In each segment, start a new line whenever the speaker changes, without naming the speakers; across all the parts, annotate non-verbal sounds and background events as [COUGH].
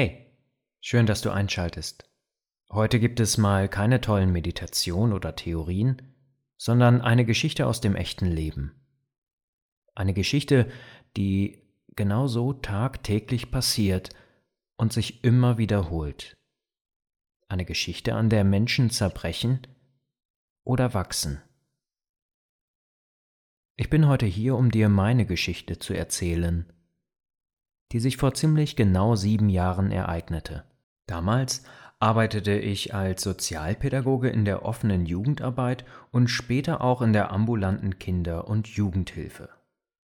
Hey, schön, dass du einschaltest. Heute gibt es mal keine tollen Meditationen oder Theorien, sondern eine Geschichte aus dem echten Leben. Eine Geschichte, die genau so tagtäglich passiert und sich immer wiederholt. Eine Geschichte, an der Menschen zerbrechen oder wachsen. Ich bin heute hier, um dir meine Geschichte zu erzählen die sich vor ziemlich genau sieben Jahren ereignete. Damals arbeitete ich als Sozialpädagoge in der offenen Jugendarbeit und später auch in der ambulanten Kinder- und Jugendhilfe.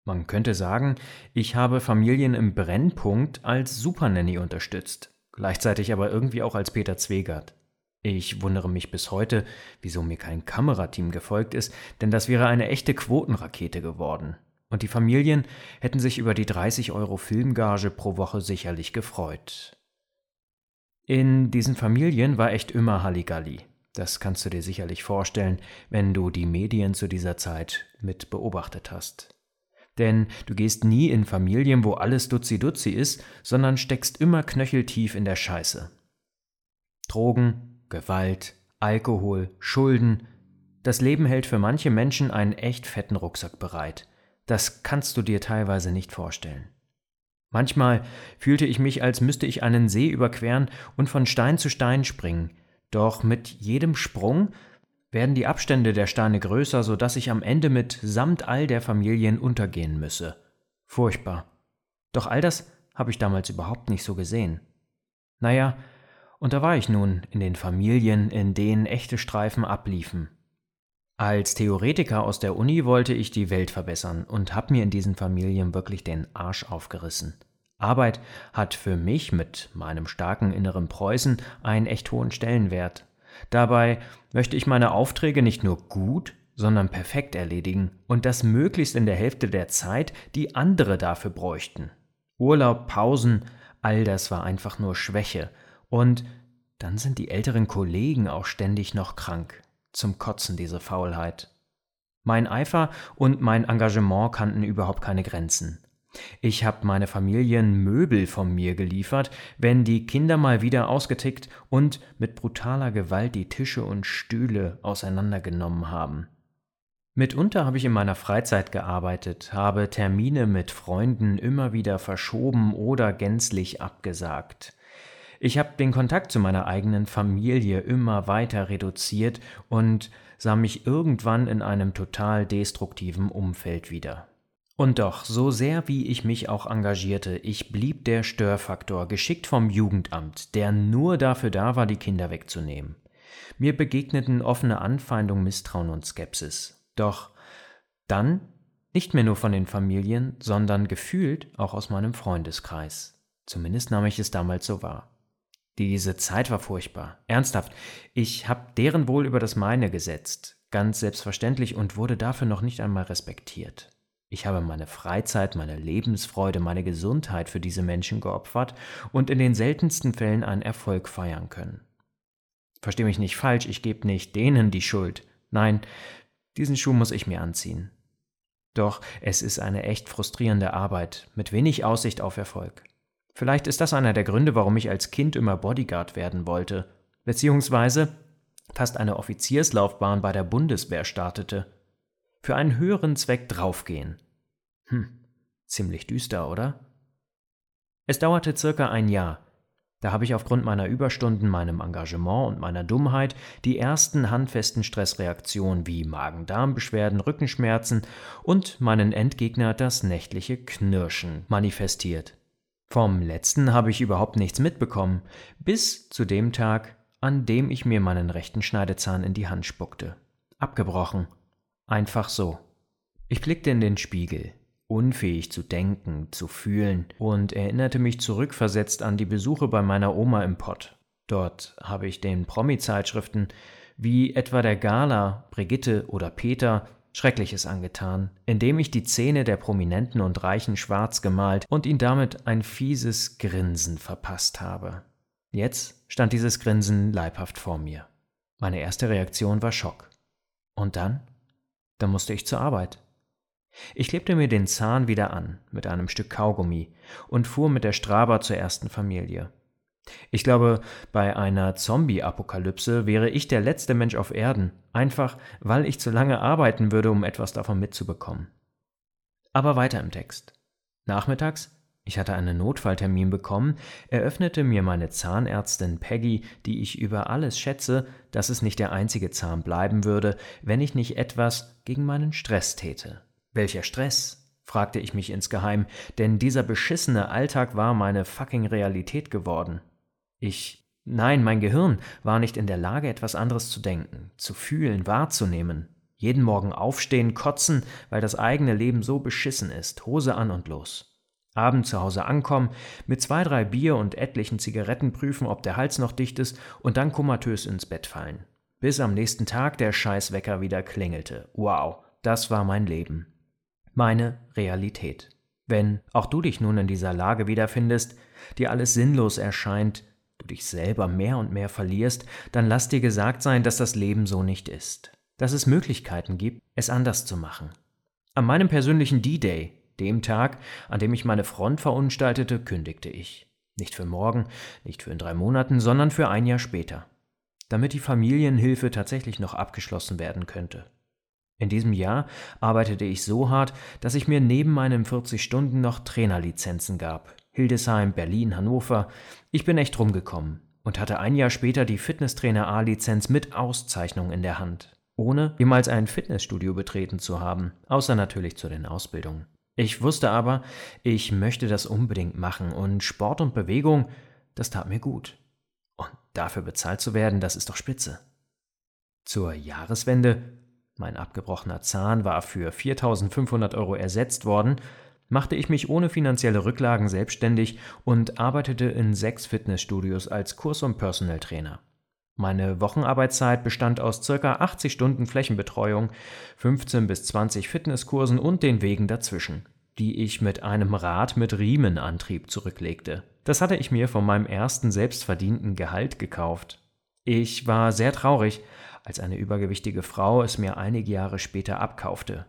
Man könnte sagen, ich habe Familien im Brennpunkt als Supernanny unterstützt, gleichzeitig aber irgendwie auch als Peter Zwegert. Ich wundere mich bis heute, wieso mir kein Kamerateam gefolgt ist, denn das wäre eine echte Quotenrakete geworden. Und die Familien hätten sich über die 30 Euro Filmgage pro Woche sicherlich gefreut. In diesen Familien war echt immer Halligalli. Das kannst du dir sicherlich vorstellen, wenn du die Medien zu dieser Zeit mit beobachtet hast. Denn du gehst nie in Familien, wo alles Duzi-Duzi ist, sondern steckst immer knöcheltief in der Scheiße. Drogen, Gewalt, Alkohol, Schulden. Das Leben hält für manche Menschen einen echt fetten Rucksack bereit. Das kannst du dir teilweise nicht vorstellen. Manchmal fühlte ich mich, als müsste ich einen See überqueren und von Stein zu Stein springen, doch mit jedem Sprung werden die Abstände der Steine größer, so dass ich am Ende mit samt all der Familien untergehen müsse. Furchtbar. Doch all das habe ich damals überhaupt nicht so gesehen. Naja, und da war ich nun in den Familien, in denen echte Streifen abliefen. Als Theoretiker aus der Uni wollte ich die Welt verbessern und habe mir in diesen Familien wirklich den Arsch aufgerissen. Arbeit hat für mich mit meinem starken inneren Preußen einen echt hohen Stellenwert. Dabei möchte ich meine Aufträge nicht nur gut, sondern perfekt erledigen und das möglichst in der Hälfte der Zeit, die andere dafür bräuchten. Urlaub, Pausen, all das war einfach nur Schwäche. Und dann sind die älteren Kollegen auch ständig noch krank. Zum Kotzen diese Faulheit. Mein Eifer und mein Engagement kannten überhaupt keine Grenzen. Ich habe meine Familien Möbel von mir geliefert, wenn die Kinder mal wieder ausgetickt und mit brutaler Gewalt die Tische und Stühle auseinandergenommen haben. Mitunter habe ich in meiner Freizeit gearbeitet, habe Termine mit Freunden immer wieder verschoben oder gänzlich abgesagt. Ich habe den Kontakt zu meiner eigenen Familie immer weiter reduziert und sah mich irgendwann in einem total destruktiven Umfeld wieder. Und doch, so sehr wie ich mich auch engagierte, ich blieb der Störfaktor, geschickt vom Jugendamt, der nur dafür da war, die Kinder wegzunehmen. Mir begegneten offene Anfeindung, Misstrauen und Skepsis. Doch dann nicht mehr nur von den Familien, sondern gefühlt auch aus meinem Freundeskreis. Zumindest nahm ich es damals so wahr. Diese Zeit war furchtbar. Ernsthaft. Ich habe deren Wohl über das meine gesetzt. Ganz selbstverständlich und wurde dafür noch nicht einmal respektiert. Ich habe meine Freizeit, meine Lebensfreude, meine Gesundheit für diese Menschen geopfert und in den seltensten Fällen einen Erfolg feiern können. Versteh mich nicht falsch, ich gebe nicht denen die Schuld. Nein, diesen Schuh muss ich mir anziehen. Doch es ist eine echt frustrierende Arbeit mit wenig Aussicht auf Erfolg. Vielleicht ist das einer der Gründe, warum ich als Kind immer Bodyguard werden wollte, beziehungsweise fast eine Offizierslaufbahn bei der Bundeswehr startete. Für einen höheren Zweck draufgehen. Hm, ziemlich düster, oder? Es dauerte circa ein Jahr. Da habe ich aufgrund meiner Überstunden, meinem Engagement und meiner Dummheit die ersten handfesten Stressreaktionen wie Magen-Darm-Beschwerden, Rückenschmerzen und meinen Endgegner das nächtliche Knirschen manifestiert. Vom letzten habe ich überhaupt nichts mitbekommen, bis zu dem Tag, an dem ich mir meinen rechten Schneidezahn in die Hand spuckte. Abgebrochen. Einfach so. Ich blickte in den Spiegel, unfähig zu denken, zu fühlen, und erinnerte mich zurückversetzt an die Besuche bei meiner Oma im Pott. Dort habe ich den Promi-Zeitschriften wie etwa der Gala, Brigitte oder Peter Schreckliches angetan, indem ich die Zähne der Prominenten und Reichen schwarz gemalt und ihn damit ein fieses Grinsen verpasst habe. Jetzt stand dieses Grinsen leibhaft vor mir. Meine erste Reaktion war Schock. Und dann? Dann musste ich zur Arbeit. Ich klebte mir den Zahn wieder an mit einem Stück Kaugummi und fuhr mit der Straba zur ersten Familie. Ich glaube, bei einer Zombie-Apokalypse wäre ich der letzte Mensch auf Erden, einfach weil ich zu lange arbeiten würde, um etwas davon mitzubekommen. Aber weiter im Text. Nachmittags, ich hatte einen Notfalltermin bekommen, eröffnete mir meine Zahnärztin Peggy, die ich über alles schätze, dass es nicht der einzige Zahn bleiben würde, wenn ich nicht etwas gegen meinen Stress täte. Welcher Stress? fragte ich mich insgeheim, denn dieser beschissene Alltag war meine fucking Realität geworden. Ich, nein, mein Gehirn war nicht in der Lage, etwas anderes zu denken, zu fühlen, wahrzunehmen. Jeden Morgen aufstehen, kotzen, weil das eigene Leben so beschissen ist, Hose an und los. Abend zu Hause ankommen, mit zwei, drei Bier und etlichen Zigaretten prüfen, ob der Hals noch dicht ist und dann komatös ins Bett fallen. Bis am nächsten Tag der Scheißwecker wieder klingelte. Wow, das war mein Leben. Meine Realität. Wenn auch du dich nun in dieser Lage wiederfindest, dir alles sinnlos erscheint, du dich selber mehr und mehr verlierst, dann lass dir gesagt sein, dass das Leben so nicht ist. Dass es Möglichkeiten gibt, es anders zu machen. An meinem persönlichen D-Day, dem Tag, an dem ich meine Front verunstaltete, kündigte ich. Nicht für morgen, nicht für in drei Monaten, sondern für ein Jahr später. Damit die Familienhilfe tatsächlich noch abgeschlossen werden könnte. In diesem Jahr arbeitete ich so hart, dass ich mir neben meinen 40 Stunden noch Trainerlizenzen gab, Hildesheim, Berlin, Hannover. Ich bin echt rumgekommen und hatte ein Jahr später die Fitnesstrainer A-Lizenz mit Auszeichnung in der Hand, ohne jemals ein Fitnessstudio betreten zu haben, außer natürlich zu den Ausbildungen. Ich wusste aber, ich möchte das unbedingt machen und Sport und Bewegung, das tat mir gut. Und dafür bezahlt zu werden, das ist doch spitze. Zur Jahreswende, mein abgebrochener Zahn war für 4500 Euro ersetzt worden, machte ich mich ohne finanzielle Rücklagen selbstständig und arbeitete in sechs Fitnessstudios als Kurs- und Personal Trainer. Meine Wochenarbeitszeit bestand aus ca. 80 Stunden Flächenbetreuung, 15 bis 20 Fitnesskursen und den Wegen dazwischen, die ich mit einem Rad mit Riemenantrieb zurücklegte. Das hatte ich mir von meinem ersten selbstverdienten Gehalt gekauft. Ich war sehr traurig, als eine übergewichtige Frau es mir einige Jahre später abkaufte.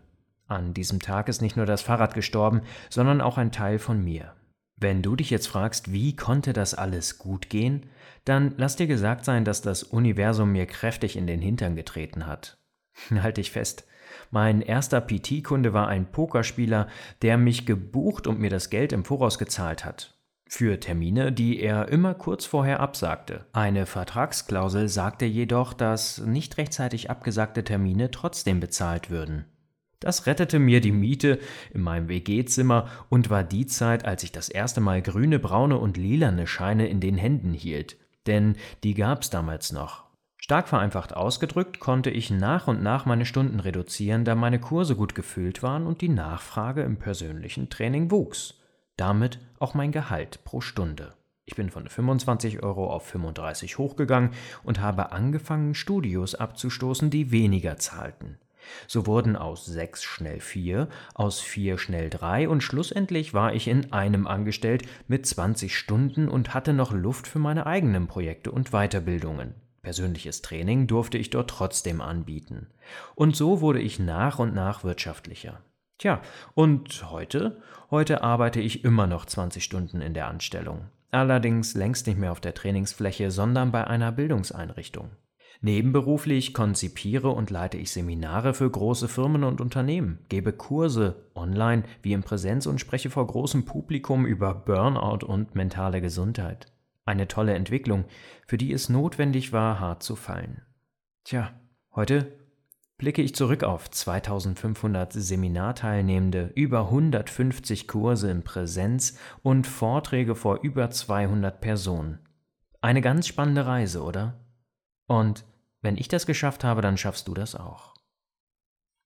An diesem Tag ist nicht nur das Fahrrad gestorben, sondern auch ein Teil von mir. Wenn du dich jetzt fragst, wie konnte das alles gut gehen, dann lass dir gesagt sein, dass das Universum mir kräftig in den Hintern getreten hat. [LAUGHS] Halt dich fest. Mein erster PT-Kunde war ein Pokerspieler, der mich gebucht und mir das Geld im Voraus gezahlt hat. Für Termine, die er immer kurz vorher absagte. Eine Vertragsklausel sagte jedoch, dass nicht rechtzeitig abgesagte Termine trotzdem bezahlt würden. Das rettete mir die Miete in meinem WG-Zimmer und war die Zeit, als ich das erste Mal grüne, braune und lilane Scheine in den Händen hielt. Denn die gab's damals noch. Stark vereinfacht ausgedrückt konnte ich nach und nach meine Stunden reduzieren, da meine Kurse gut gefüllt waren und die Nachfrage im persönlichen Training wuchs. Damit auch mein Gehalt pro Stunde. Ich bin von 25 Euro auf 35 hochgegangen und habe angefangen, Studios abzustoßen, die weniger zahlten. So wurden aus sechs schnell vier, aus vier schnell drei und schlussendlich war ich in einem angestellt mit 20 Stunden und hatte noch Luft für meine eigenen Projekte und Weiterbildungen. Persönliches Training durfte ich dort trotzdem anbieten. Und so wurde ich nach und nach wirtschaftlicher. Tja, und heute? Heute arbeite ich immer noch 20 Stunden in der Anstellung. Allerdings längst nicht mehr auf der Trainingsfläche, sondern bei einer Bildungseinrichtung. Nebenberuflich konzipiere und leite ich Seminare für große Firmen und Unternehmen, gebe Kurse online wie in Präsenz und spreche vor großem Publikum über Burnout und mentale Gesundheit. Eine tolle Entwicklung, für die es notwendig war, hart zu fallen. Tja, heute blicke ich zurück auf 2500 Seminarteilnehmende, über 150 Kurse in Präsenz und Vorträge vor über 200 Personen. Eine ganz spannende Reise, oder? Und wenn ich das geschafft habe, dann schaffst du das auch.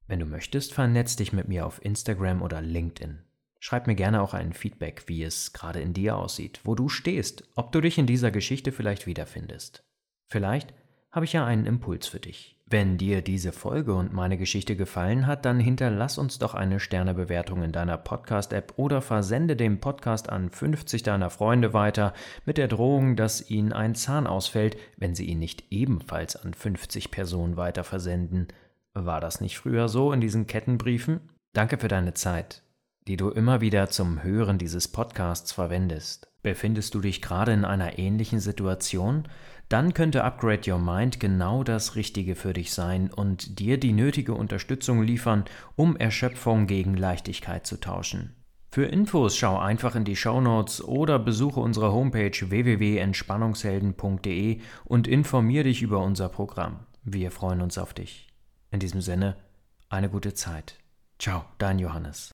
Wenn du möchtest, vernetz dich mit mir auf Instagram oder LinkedIn. Schreib mir gerne auch ein Feedback, wie es gerade in dir aussieht, wo du stehst, ob du dich in dieser Geschichte vielleicht wiederfindest. Vielleicht habe ich ja einen Impuls für dich. Wenn dir diese Folge und meine Geschichte gefallen hat, dann hinterlass uns doch eine Sternebewertung in deiner Podcast-App oder versende den Podcast an 50 deiner Freunde weiter mit der Drohung, dass ihnen ein Zahn ausfällt, wenn sie ihn nicht ebenfalls an 50 Personen weiter versenden. War das nicht früher so in diesen Kettenbriefen? Danke für deine Zeit. Die du immer wieder zum Hören dieses Podcasts verwendest. Befindest du dich gerade in einer ähnlichen Situation? Dann könnte Upgrade Your Mind genau das Richtige für dich sein und dir die nötige Unterstützung liefern, um Erschöpfung gegen Leichtigkeit zu tauschen. Für Infos schau einfach in die Shownotes oder besuche unsere Homepage www.entspannungshelden.de und informier dich über unser Programm. Wir freuen uns auf dich. In diesem Sinne, eine gute Zeit. Ciao, dein Johannes.